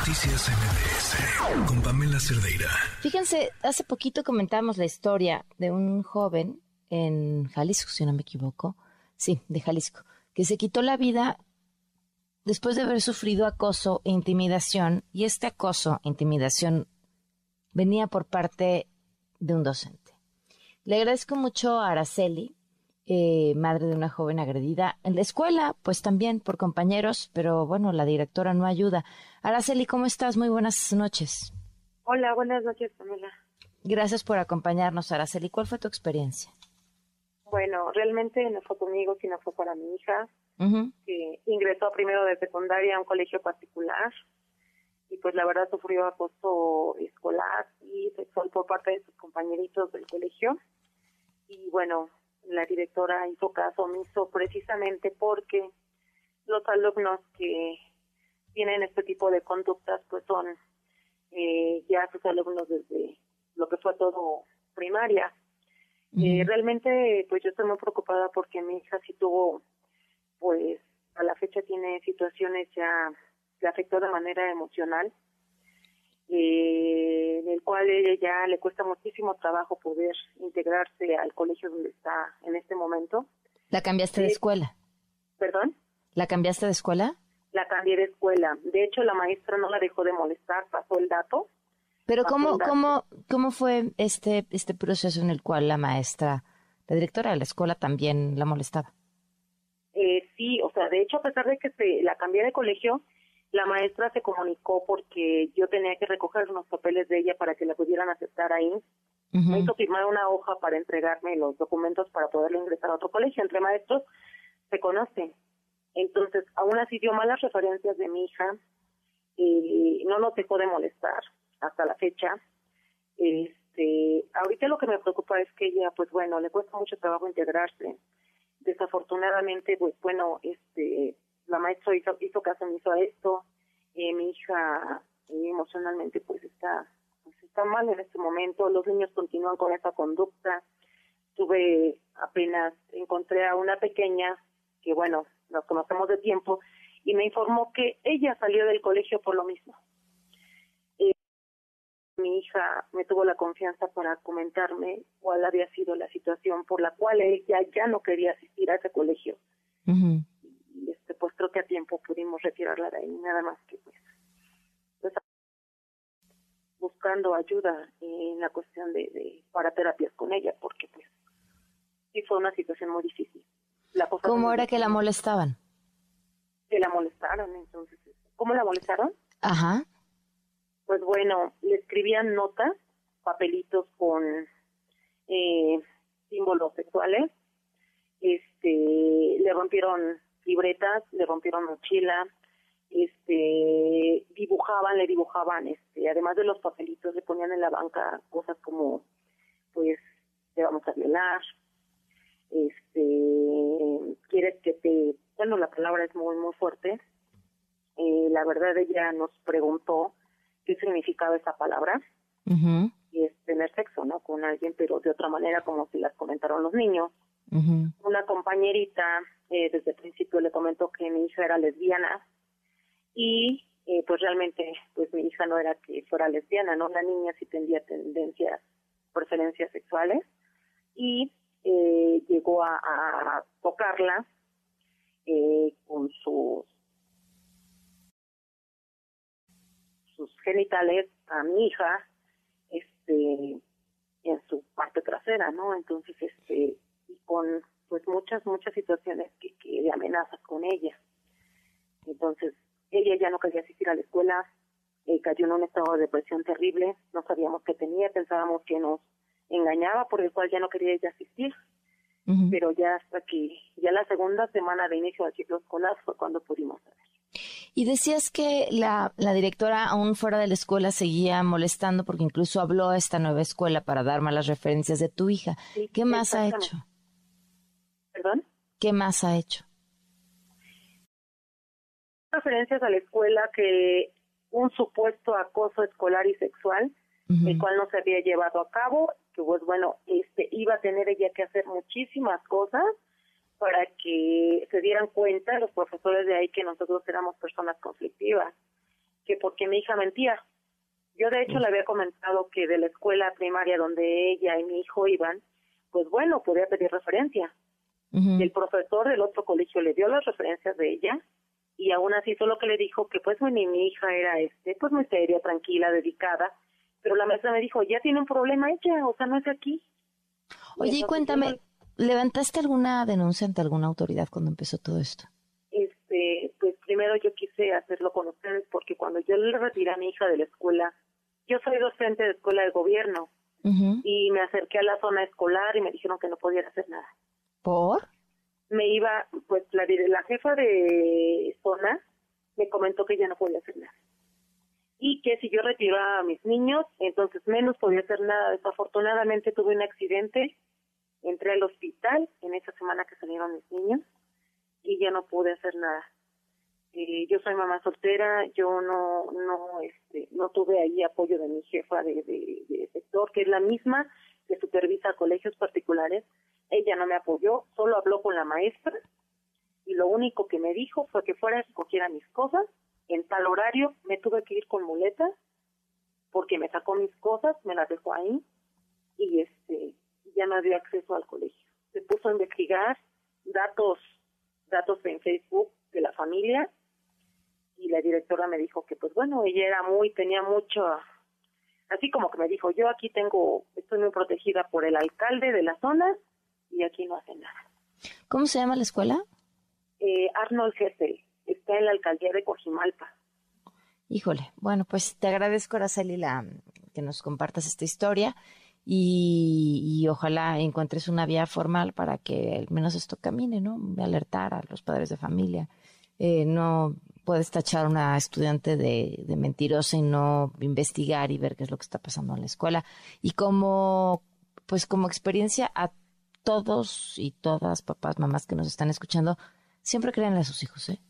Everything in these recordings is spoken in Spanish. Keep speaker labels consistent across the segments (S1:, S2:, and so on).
S1: Noticias MBS con Pamela Cerdeira.
S2: Fíjense, hace poquito comentamos la historia de un joven en Jalisco, si no me equivoco. Sí, de Jalisco, que se quitó la vida después de haber sufrido acoso e intimidación. Y este acoso e intimidación venía por parte de un docente. Le agradezco mucho a Araceli, eh, madre de una joven agredida en la escuela, pues también por compañeros, pero bueno, la directora no ayuda. Araceli, ¿cómo estás? Muy buenas noches.
S3: Hola, buenas noches, Pamela.
S2: Gracias por acompañarnos, Araceli. ¿Cuál fue tu experiencia?
S3: Bueno, realmente no fue conmigo, sino fue para mi hija, que ingresó primero de secundaria a un colegio particular y pues la verdad sufrió acoso escolar y sexual por parte de sus compañeritos del colegio. Y bueno, la directora hizo caso omiso precisamente porque los alumnos que tienen este tipo de conductas pues son eh, ya sus alumnos desde lo que fue todo primaria. Eh, realmente pues yo estoy muy preocupada porque mi hija sí tuvo pues a la fecha tiene situaciones ya que afectó de manera emocional eh, en el cual ella ya le cuesta muchísimo trabajo poder integrarse al colegio donde está en este momento.
S2: ¿La cambiaste de escuela?
S3: ¿Perdón?
S2: ¿La cambiaste de escuela?
S3: La cambié de escuela. De hecho, la maestra no la dejó de molestar, pasó el dato.
S2: Pero ¿cómo, cómo, cómo fue este, este proceso en el cual la maestra, la directora de la escuela también la molestaba?
S3: Eh, sí, o sea, de hecho, a pesar de que se la cambié de colegio, la maestra se comunicó porque yo tenía que recoger unos papeles de ella para que la pudieran aceptar ahí. Me hizo firmar una hoja para entregarme los documentos para poderle ingresar a otro colegio. Entre maestros se conocen. Entonces, aún así dio malas referencias de mi hija y no nos dejó de molestar hasta la fecha. Este, ahorita lo que me preocupa es que ella, pues bueno, le cuesta mucho trabajo integrarse. Desafortunadamente, pues bueno, este, la maestra hizo, hizo caso hizo esto, eh, mi hija eh, emocionalmente pues está, pues está mal en este momento, los niños continúan con esa conducta, tuve apenas, encontré a una pequeña, que bueno, nos conocemos de tiempo, y me informó que ella salió del colegio por lo mismo. Eh, mi hija me tuvo la confianza para comentarme cuál había sido la situación por la cual ella ya no quería asistir a ese colegio pues creo que a tiempo pudimos retirarla de ahí, nada más que pues, pues buscando ayuda en la cuestión de, de, para terapias con ella, porque pues sí fue una situación muy difícil.
S2: La ¿Cómo era que la molestaban?
S3: Que la molestaron, entonces. ¿Cómo la molestaron?
S2: Ajá.
S3: Pues bueno, le escribían notas, papelitos con eh, símbolos sexuales, este, le rompieron libretas, le rompieron mochila, este, dibujaban, le dibujaban, este, además de los papelitos, le ponían en la banca cosas como, pues, te vamos a violar, este, quieres que te, bueno, la palabra es muy, muy fuerte, eh, la verdad ella nos preguntó qué significaba esa palabra, y es tener sexo, ¿no? Con alguien, pero de otra manera, como si las comentaron los niños. Una compañerita eh, desde el principio le comentó que mi hija era lesbiana y eh, pues realmente pues mi hija no era que fuera lesbiana, ¿no? La niña sí tendría tendencias, preferencias sexuales y eh, llegó a, tocarla con sus sus genitales a mi hija este en su parte trasera, ¿no? Entonces este con pues muchas, muchas situaciones que, que de amenazas con ella. Entonces, ella ya no quería asistir a la escuela, eh, cayó en un estado de depresión terrible, no sabíamos qué tenía, pensábamos que nos engañaba, por el cual ya no quería ella asistir. Pero ya hasta que, ya la segunda semana de inicio del ciclo escolar fue cuando pudimos saber.
S2: Y decías que la, la directora, aún fuera de la escuela, seguía molestando porque incluso habló a esta nueva escuela para dar malas referencias de tu hija. ¿Qué más ha hecho? ¿Qué más ha hecho?
S3: Referencias a la escuela que un supuesto acoso escolar y sexual, el cual no se había llevado a cabo, que pues bueno, este iba a tener ella que hacer muchísimas cosas para que se dieran cuenta los profesores de ahí que nosotros éramos personas conflictivas, que porque mi hija mentía. Yo de hecho le había comentado que de la escuela primaria donde ella y mi hijo iban, pues bueno, podía pedir referencia. El profesor del otro colegio le dio las referencias de ella y aún así solo que le dijo que pues mi, mi hija era este pues muy seria, tranquila, dedicada, pero la maestra me dijo, ya tiene un problema ella, o sea, no es aquí.
S2: Oye, y cuéntame, ¿levantaste alguna denuncia ante alguna autoridad cuando empezó todo esto?
S3: Este, pues primero yo quise hacerlo con ustedes porque cuando yo le retiré a mi hija de la escuela, yo soy docente de escuela de gobierno y me acerqué a la zona escolar y me dijeron que no podía hacer nada.
S2: ¿Por?
S3: Me iba, pues la, jefa de zona me comentó que ya no podía hacer nada. Y que si yo retiraba a mis niños, entonces menos podía hacer nada. Desafortunadamente tuve un accidente, entré al hospital en esa semana que salieron mis niños y ya no pude hacer nada. Eh, yo soy mamá soltera, yo no no este no tuve ahí apoyo de mi jefa de, de, sector, que es la misma que supervisa colegios particulares. Ella no me apoyó, solo habló con la maestra y lo único que me dijo fue que fuera a recogiera mis cosas. En tal horario me tuve que ir con muletas porque me sacó mis cosas, me las dejó ahí y este ya no había acceso al colegio. Se puso a investigar datos datos en Facebook de la familia y la directora me dijo que pues bueno, ella era muy, tenía mucho, así como que me dijo, yo aquí tengo, estoy muy protegida por el alcalde de la zona y aquí no hacen nada.
S2: ¿Cómo se llama la escuela?
S3: Eh, Arnold Gessel, está en la alcaldía de Cojimalpa.
S2: Híjole, bueno, pues te agradezco, Araceli, la, que nos compartas esta historia y, ojalá encuentres una vía formal para que al menos esto camine, ¿no? Alertar a los padres de familia. Eh, no puedes tachar a una estudiante de, mentirosa y no investigar y ver qué es lo que está pasando en la escuela. Y como, pues como experiencia a todos y todas, papás, mamás que nos están escuchando, siempre créanle a sus hijos, ¿eh?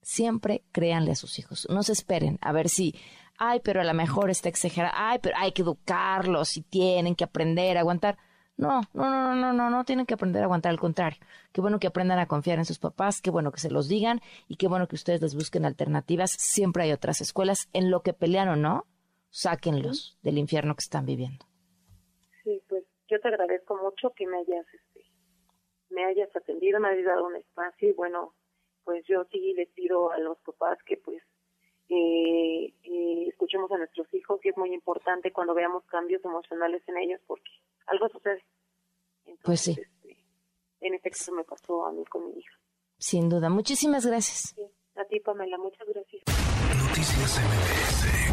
S2: Siempre créanle a sus hijos. No se esperen a ver si ay, pero a lo mejor está exagerado, ay, pero hay que educarlos y tienen que aprender a aguantar. No, no, no, no, no, no tienen que aprender a aguantar, al contrario. Qué bueno que aprendan a confiar en sus papás, qué bueno que se los digan y qué bueno que ustedes les busquen alternativas. Siempre hay otras escuelas. En lo que pelean o no, sáquenlos del infierno que están viviendo.
S3: Yo te agradezco mucho que me hayas, este, me hayas atendido, me hayas dado un espacio y bueno, pues yo sí les pido a los papás que pues eh, escuchemos a nuestros hijos y es muy importante cuando veamos cambios emocionales en ellos porque algo sucede.
S2: pues sí.
S3: Este, en este caso me pasó a mí con mi hija.
S2: Sin duda. Muchísimas gracias.
S3: a ti, Pamela. Muchas gracias.
S1: Noticias MBS